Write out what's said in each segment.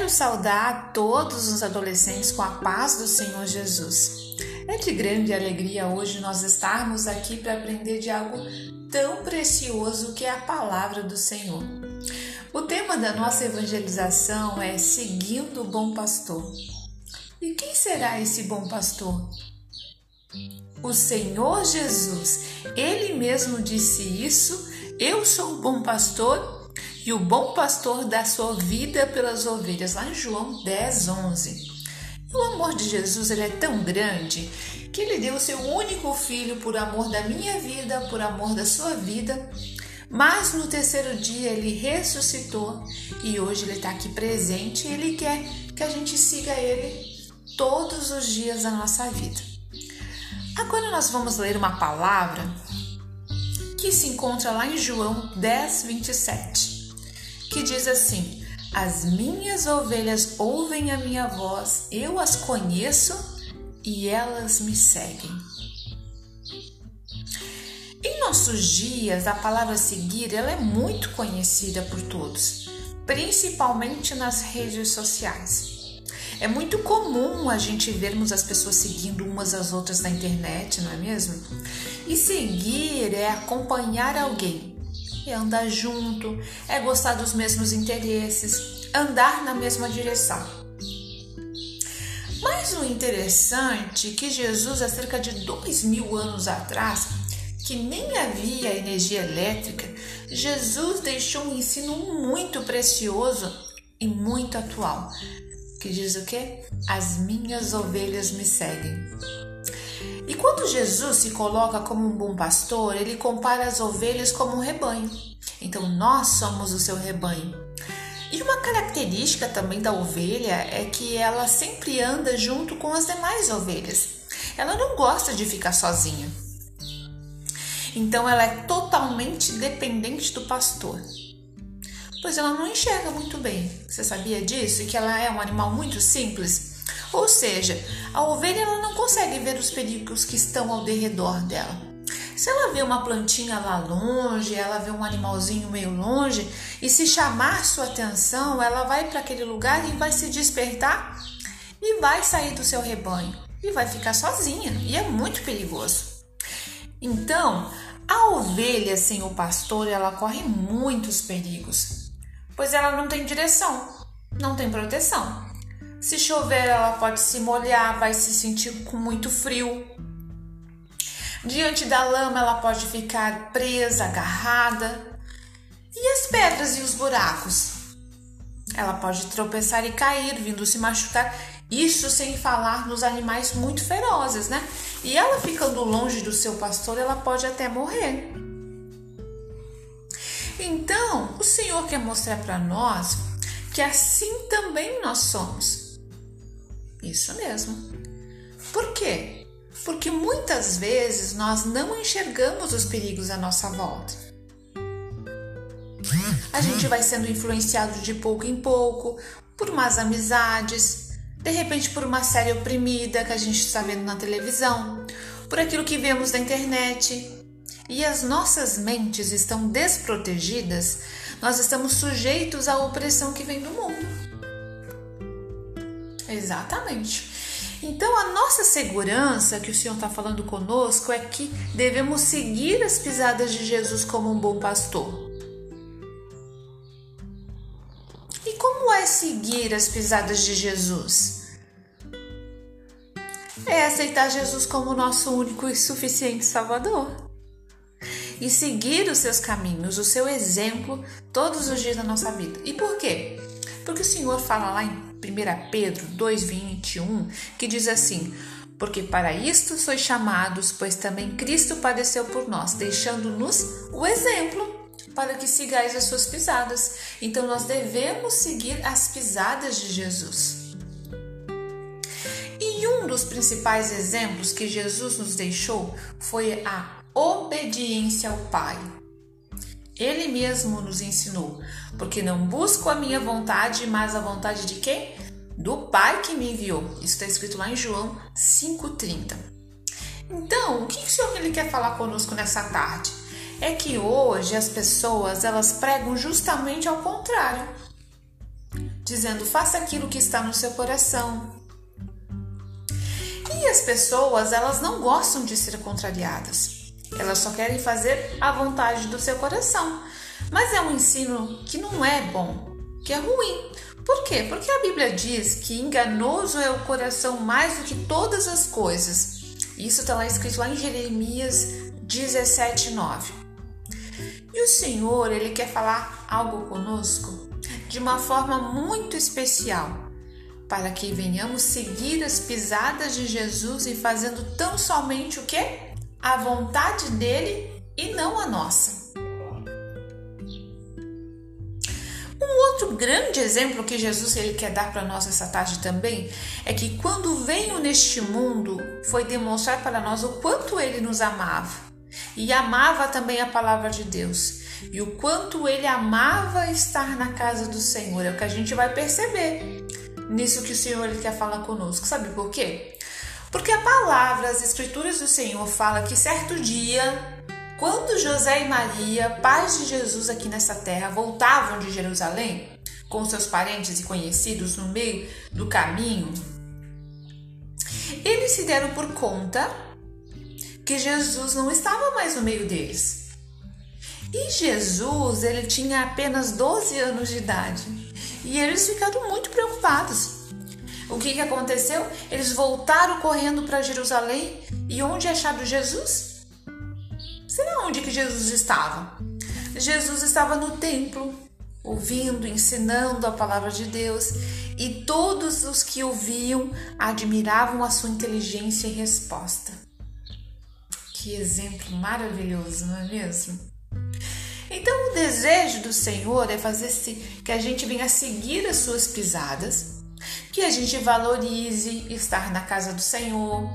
Quero saudar todos os adolescentes com a paz do Senhor Jesus. É de grande alegria hoje nós estarmos aqui para aprender de algo tão precioso que é a palavra do Senhor. O tema da nossa evangelização é Seguindo o Bom Pastor. E quem será esse bom pastor? O Senhor Jesus. Ele mesmo disse isso. Eu sou o bom pastor e o bom pastor dá sua vida pelas ovelhas, lá em João 10, 11. E o amor de Jesus ele é tão grande que ele deu o seu único filho por amor da minha vida, por amor da sua vida. Mas no terceiro dia ele ressuscitou e hoje ele está aqui presente e ele quer que a gente siga ele todos os dias da nossa vida. Agora nós vamos ler uma palavra que se encontra lá em João 10, 27 que diz assim: As minhas ovelhas ouvem a minha voz, eu as conheço e elas me seguem. Em nossos dias, a palavra seguir ela é muito conhecida por todos, principalmente nas redes sociais. É muito comum a gente vermos as pessoas seguindo umas às outras na internet, não é mesmo? E seguir é acompanhar alguém, é andar junto, é gostar dos mesmos interesses, andar na mesma direção. Mas o interessante é que Jesus, há cerca de dois mil anos atrás, que nem havia energia elétrica, Jesus deixou um ensino muito precioso e muito atual, que diz o que? As minhas ovelhas me seguem. E quando Jesus se coloca como um bom pastor, ele compara as ovelhas como um rebanho. Então nós somos o seu rebanho. E uma característica também da ovelha é que ela sempre anda junto com as demais ovelhas. Ela não gosta de ficar sozinha. Então ela é totalmente dependente do pastor. Pois ela não enxerga muito bem. Você sabia disso? E que ela é um animal muito simples? Ou seja, a ovelha ela não consegue ver os perigos que estão ao derredor dela. Se ela vê uma plantinha lá longe, ela vê um animalzinho meio longe e se chamar sua atenção, ela vai para aquele lugar e vai se despertar e vai sair do seu rebanho e vai ficar sozinha e é muito perigoso. Então, a ovelha sem o pastor, ela corre muitos perigos, pois ela não tem direção, não tem proteção. Se chover, ela pode se molhar, vai se sentir com muito frio. Diante da lama, ela pode ficar presa, agarrada. E as pedras e os buracos? Ela pode tropeçar e cair, vindo se machucar. Isso sem falar nos animais muito ferozes, né? E ela ficando longe do seu pastor, ela pode até morrer. Então, o Senhor quer mostrar para nós que assim também nós somos. Isso mesmo. Por quê? Porque muitas vezes nós não enxergamos os perigos à nossa volta. A gente vai sendo influenciado de pouco em pouco por más amizades, de repente por uma série oprimida que a gente está vendo na televisão, por aquilo que vemos na internet. E as nossas mentes estão desprotegidas, nós estamos sujeitos à opressão que vem do mundo. Exatamente. Então, a nossa segurança que o Senhor está falando conosco é que devemos seguir as pisadas de Jesus como um bom pastor. E como é seguir as pisadas de Jesus? É aceitar Jesus como nosso único e suficiente Salvador. E seguir os seus caminhos, o seu exemplo, todos os dias da nossa vida. E por quê? Porque o Senhor fala lá em 1 Pedro 2,21, que diz assim: Porque para isto sois chamados, pois também Cristo padeceu por nós, deixando-nos o exemplo para que sigais as suas pisadas. Então nós devemos seguir as pisadas de Jesus. E um dos principais exemplos que Jesus nos deixou foi a obediência ao Pai. Ele mesmo nos ensinou, porque não busco a minha vontade, mas a vontade de quem? Do Pai que me enviou. Isso está escrito lá em João 5,30. Então, o que o Senhor ele quer falar conosco nessa tarde? É que hoje as pessoas elas pregam justamente ao contrário. dizendo: faça aquilo que está no seu coração. E as pessoas, elas não gostam de ser contrariadas. Elas só querem fazer a vontade do seu coração. Mas é um ensino que não é bom, que é ruim. Por quê? Porque a Bíblia diz que enganoso é o coração mais do que todas as coisas. Isso está lá escrito lá em Jeremias 17, 9. E o Senhor, Ele quer falar algo conosco de uma forma muito especial, para que venhamos seguir as pisadas de Jesus e fazendo tão somente o que? A vontade dele e não a nossa. Um outro grande exemplo que Jesus ele quer dar para nós essa tarde também é que quando veio neste mundo foi demonstrar para nós o quanto ele nos amava e amava também a palavra de Deus. E o quanto ele amava estar na casa do Senhor. É o que a gente vai perceber nisso que o Senhor ele quer falar conosco. Sabe por quê? Porque a palavra, as escrituras do Senhor fala que certo dia, quando José e Maria, pais de Jesus aqui nessa terra, voltavam de Jerusalém com seus parentes e conhecidos no meio do caminho, eles se deram por conta que Jesus não estava mais no meio deles. E Jesus, ele tinha apenas 12 anos de idade. E eles ficaram muito preocupados. O que, que aconteceu? Eles voltaram correndo para Jerusalém. E onde acharam Jesus? Será onde que Jesus estava? Jesus estava no templo, ouvindo, ensinando a palavra de Deus. E todos os que ouviam admiravam a sua inteligência e resposta. Que exemplo maravilhoso, não é mesmo? Então, o desejo do Senhor é fazer que a gente venha seguir as suas pisadas, que a gente valorize estar na casa do Senhor,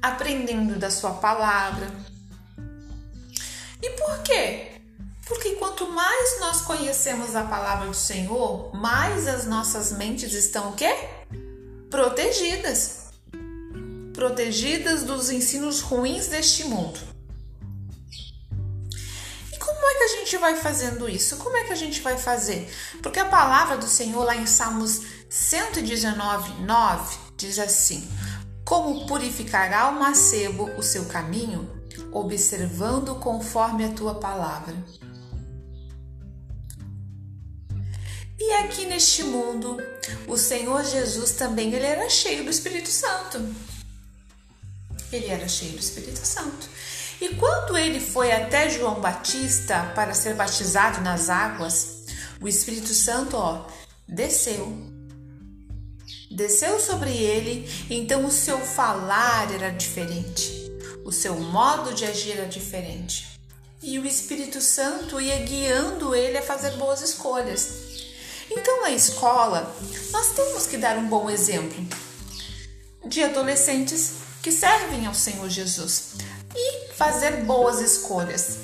aprendendo da sua palavra. E por quê? Porque quanto mais nós conhecemos a palavra do Senhor, mais as nossas mentes estão o quê? Protegidas protegidas dos ensinos ruins deste mundo. Como é que a gente vai fazendo isso? Como é que a gente vai fazer? Porque a palavra do Senhor lá em Salmos 119, 9 diz assim: Como purificará o macebo o seu caminho, observando conforme a tua palavra. E aqui neste mundo, o Senhor Jesus também ele era cheio do Espírito Santo ele era cheio do Espírito Santo. E quando ele foi até João Batista para ser batizado nas águas, o Espírito Santo, ó, desceu. Desceu sobre ele, então o seu falar era diferente, o seu modo de agir era diferente. E o Espírito Santo ia guiando ele a fazer boas escolhas. Então, na escola, nós temos que dar um bom exemplo de adolescentes que servem ao Senhor Jesus e fazer boas escolhas.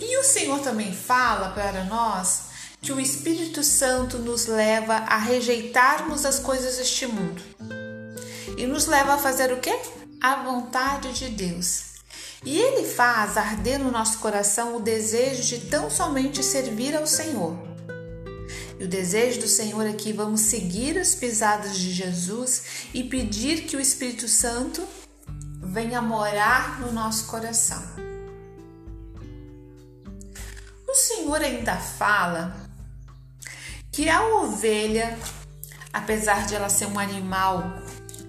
E o Senhor também fala para nós que o Espírito Santo nos leva a rejeitarmos as coisas deste mundo e nos leva a fazer o que? A vontade de Deus. E ele faz arder no nosso coração o desejo de tão somente servir ao Senhor. E o desejo do Senhor é que vamos seguir as pisadas de Jesus e pedir que o Espírito Santo venha morar no nosso coração. O Senhor ainda fala que a ovelha, apesar de ela ser um animal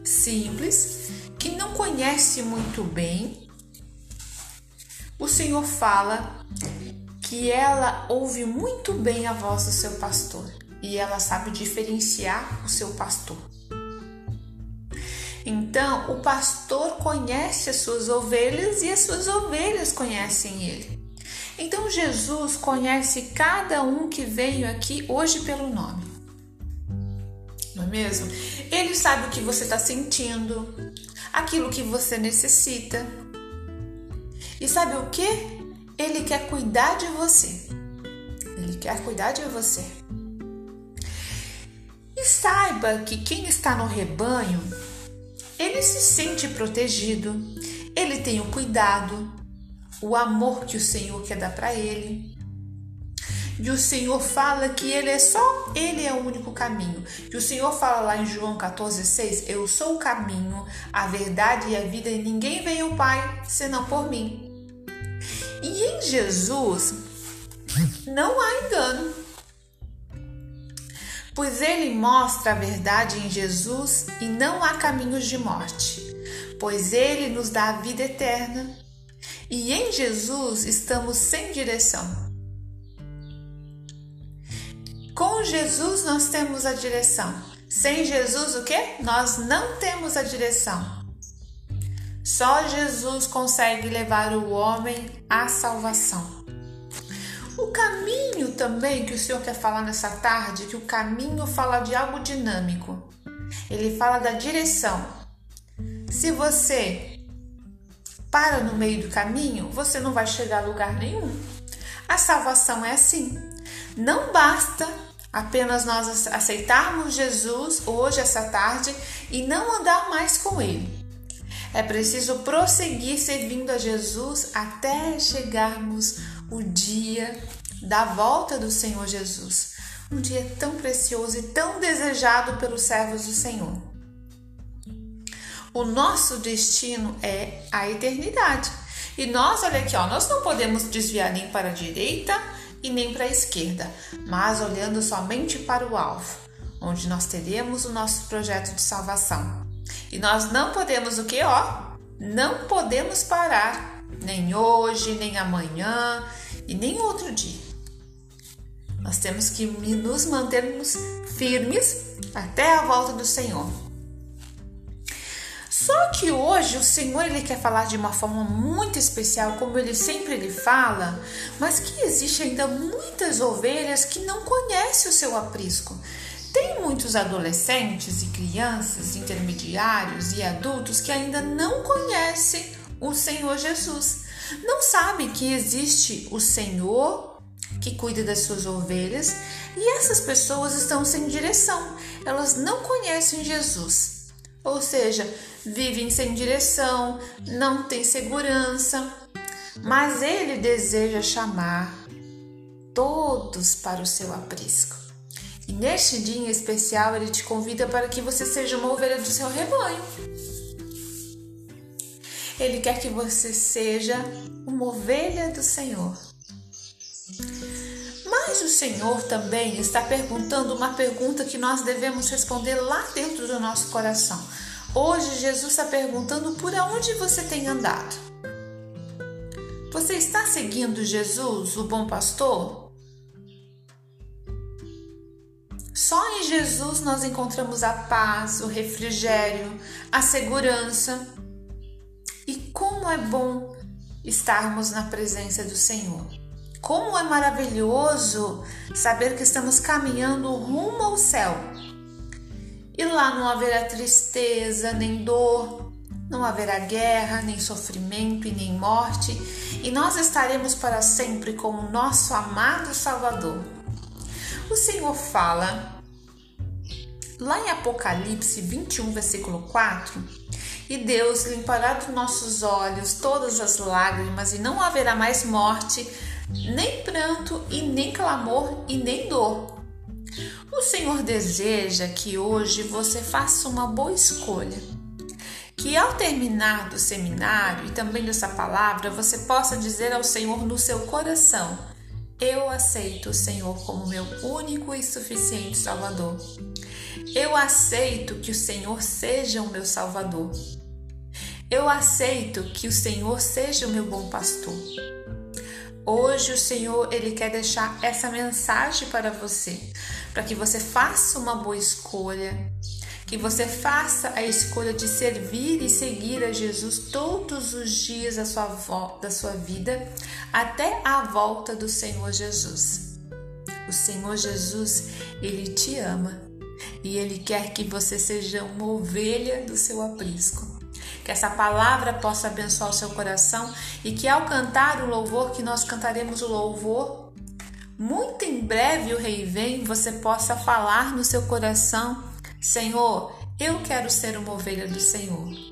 simples, que não conhece muito bem, o Senhor fala que ela ouve muito bem a voz do seu pastor e ela sabe diferenciar o seu pastor. Então, o pastor conhece as suas ovelhas e as suas ovelhas conhecem ele. Então, Jesus conhece cada um que veio aqui hoje pelo nome. Não é mesmo? Ele sabe o que você está sentindo, aquilo que você necessita. E sabe o que? Ele quer cuidar de você. Ele quer cuidar de você. E saiba que quem está no rebanho, ele se sente protegido, ele tem o cuidado, o amor que o Senhor quer dar para ele. E o Senhor fala que ele é só, ele é o único caminho. E o Senhor fala lá em João 14:6, eu sou o caminho, a verdade e a vida, e ninguém vem ao Pai senão por mim. E em Jesus não há engano. Pois ele mostra a verdade em Jesus e não há caminhos de morte, pois ele nos dá a vida eterna. E em Jesus estamos sem direção. Com Jesus nós temos a direção. Sem Jesus o que? Nós não temos a direção. Só Jesus consegue levar o homem à salvação. O caminho também que o Senhor quer falar nessa tarde, que o caminho fala de algo dinâmico. Ele fala da direção. Se você para no meio do caminho, você não vai chegar a lugar nenhum. A salvação é assim. Não basta Apenas nós aceitarmos Jesus hoje, essa tarde, e não andar mais com Ele. É preciso prosseguir servindo a Jesus até chegarmos o dia da volta do Senhor Jesus. Um dia tão precioso e tão desejado pelos servos do Senhor. O nosso destino é a eternidade. E nós, olha aqui, ó, nós não podemos desviar nem para a direita e nem para a esquerda, mas olhando somente para o alvo, onde nós teremos o nosso projeto de salvação. E nós não podemos o que, ó? Não podemos parar, nem hoje, nem amanhã e nem outro dia. Nós temos que nos mantermos firmes até a volta do Senhor. Só que hoje o Senhor ele quer falar de uma forma muito especial, como ele sempre lhe fala, mas que existe ainda muitas ovelhas que não conhecem o seu aprisco. Tem muitos adolescentes e crianças, intermediários e adultos que ainda não conhecem o Senhor Jesus. Não sabem que existe o Senhor que cuida das suas ovelhas e essas pessoas estão sem direção. Elas não conhecem Jesus. Ou seja, vivem sem direção, não têm segurança. Mas ele deseja chamar todos para o seu aprisco. E neste dia especial, ele te convida para que você seja uma ovelha do seu rebanho. Ele quer que você seja uma ovelha do Senhor. Mas o Senhor também está perguntando uma pergunta que nós devemos responder lá dentro do nosso coração. Hoje Jesus está perguntando por onde você tem andado. Você está seguindo Jesus, o bom pastor? Só em Jesus nós encontramos a paz, o refrigério, a segurança. E como é bom estarmos na presença do Senhor. Como é maravilhoso saber que estamos caminhando rumo ao céu e lá não haverá tristeza, nem dor, não haverá guerra, nem sofrimento e nem morte, e nós estaremos para sempre com o nosso amado Salvador. O Senhor fala lá em Apocalipse 21, versículo 4: E Deus limpará dos nossos olhos todas as lágrimas, e não haverá mais morte, nem pranto, e nem clamor, e nem dor o Senhor deseja que hoje você faça uma boa escolha. Que ao terminar do seminário e também dessa palavra, você possa dizer ao Senhor no seu coração: Eu aceito o Senhor como meu único e suficiente Salvador. Eu aceito que o Senhor seja o meu Salvador. Eu aceito que o Senhor seja o meu bom pastor. Hoje o Senhor ele quer deixar essa mensagem para você, para que você faça uma boa escolha, que você faça a escolha de servir e seguir a Jesus todos os dias da sua, da sua vida até a volta do Senhor Jesus. O Senhor Jesus, ele te ama e ele quer que você seja uma ovelha do seu aprisco. Que essa palavra possa abençoar o seu coração e que ao cantar o louvor, que nós cantaremos o louvor, muito em breve o Rei vem, você possa falar no seu coração: Senhor, eu quero ser uma ovelha do Senhor.